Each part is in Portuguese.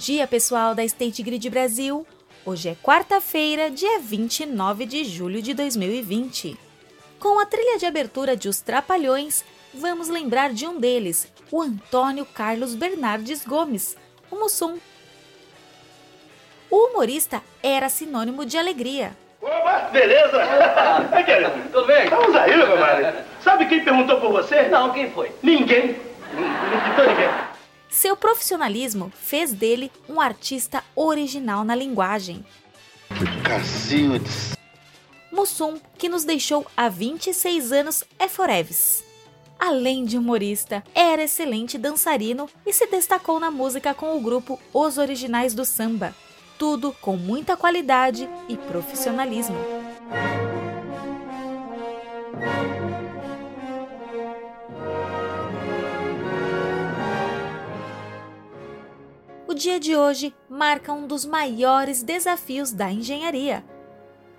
dia, pessoal da State Grid Brasil! Hoje é quarta-feira, dia 29 de julho de 2020. Com a trilha de abertura de Os Trapalhões, vamos lembrar de um deles, o Antônio Carlos Bernardes Gomes, o Mussum. O humorista era sinônimo de alegria. Opa, beleza? Opa. querido. Tudo bem? Vamos aí, meu marido. Sabe quem perguntou por você? Não, quem foi? Ninguém. Não ninguém. Seu profissionalismo fez dele um artista original na linguagem. Cacildes. Mussum, que nos deixou há 26 anos, é Foreves. Além de humorista, era excelente dançarino e se destacou na música com o grupo Os Originais do Samba. Tudo com muita qualidade e profissionalismo. Dia de hoje marca um dos maiores desafios da engenharia: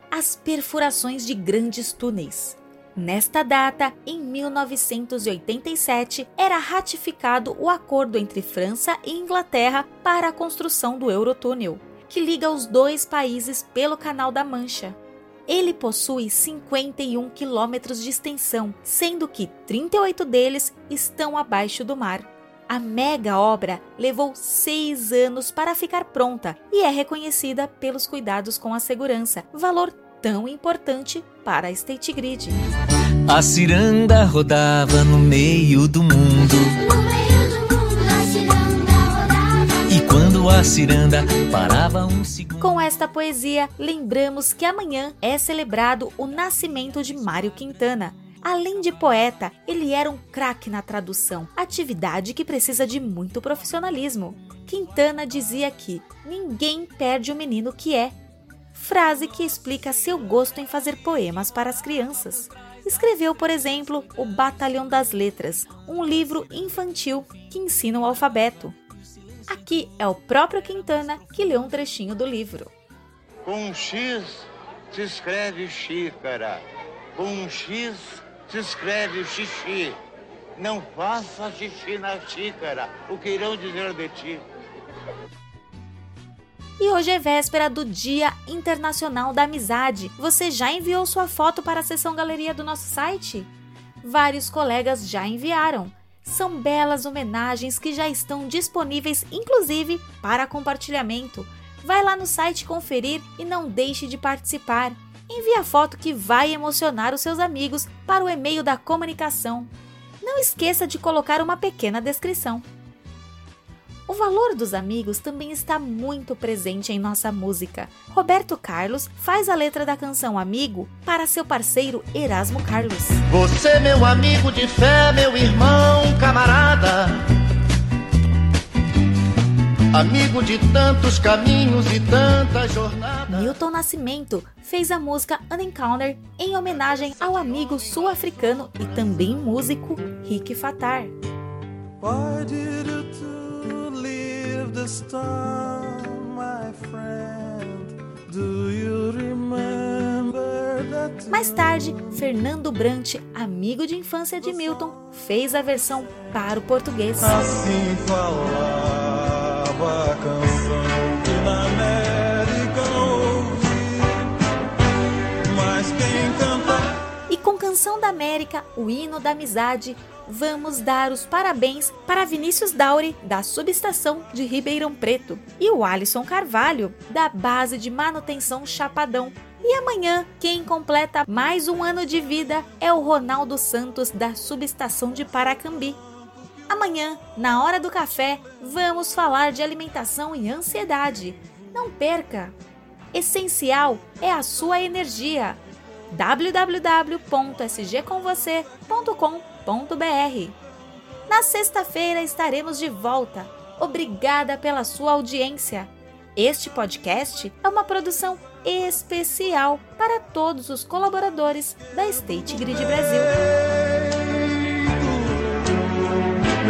as perfurações de grandes túneis. Nesta data, em 1987, era ratificado o acordo entre França e Inglaterra para a construção do Eurotúnel, que liga os dois países pelo Canal da Mancha. Ele possui 51 quilômetros de extensão, sendo que 38 deles estão abaixo do mar. A mega obra levou seis anos para ficar pronta e é reconhecida pelos cuidados com a segurança, valor tão importante para a State Grid. A ciranda rodava no meio do mundo. E quando a ciranda parava um segundo. Com esta poesia, lembramos que amanhã é celebrado o nascimento de Mário Quintana. Além de poeta, ele era um craque na tradução, atividade que precisa de muito profissionalismo. Quintana dizia que ninguém perde o menino que é, frase que explica seu gosto em fazer poemas para as crianças. Escreveu, por exemplo, O Batalhão das Letras, um livro infantil que ensina o alfabeto. Aqui é o próprio Quintana que leu um trechinho do livro. Com um X se escreve xícara. Com um X escreve xixi. Não faça xixi na xícara. O que irão dizer de ti? E hoje é véspera do Dia Internacional da Amizade. Você já enviou sua foto para a seção galeria do nosso site? Vários colegas já enviaram. São belas homenagens que já estão disponíveis, inclusive para compartilhamento. Vai lá no site conferir e não deixe de participar. Envie a foto que vai emocionar os seus amigos para o e-mail da comunicação. Não esqueça de colocar uma pequena descrição. O valor dos amigos também está muito presente em nossa música. Roberto Carlos faz a letra da canção Amigo para seu parceiro Erasmo Carlos. Você, meu amigo de fé, meu irmão, camarada. Amigo de tantos caminhos e tantas jornadas. Milton Nascimento fez a música An Encounter em homenagem ao amigo sul-africano e também músico Rick Fatar. Why did you two leave the storm, my friend? Do you remember that Mais tarde, Fernando Brant, amigo de infância de Milton, fez a versão para o português. assim falava América, o hino da amizade, vamos dar os parabéns para Vinícius Dauri, da subestação de Ribeirão Preto, e o Alisson Carvalho, da base de manutenção Chapadão. E amanhã, quem completa mais um ano de vida é o Ronaldo Santos, da subestação de Paracambi. Amanhã, na hora do café, vamos falar de alimentação e ansiedade. Não perca! Essencial é a sua energia www.sgcomvocê.com.br. Na sexta-feira estaremos de volta. Obrigada pela sua audiência. Este podcast é uma produção especial para todos os colaboradores da State Grid Brasil.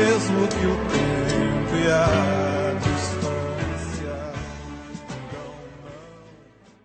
mesmo que o tempo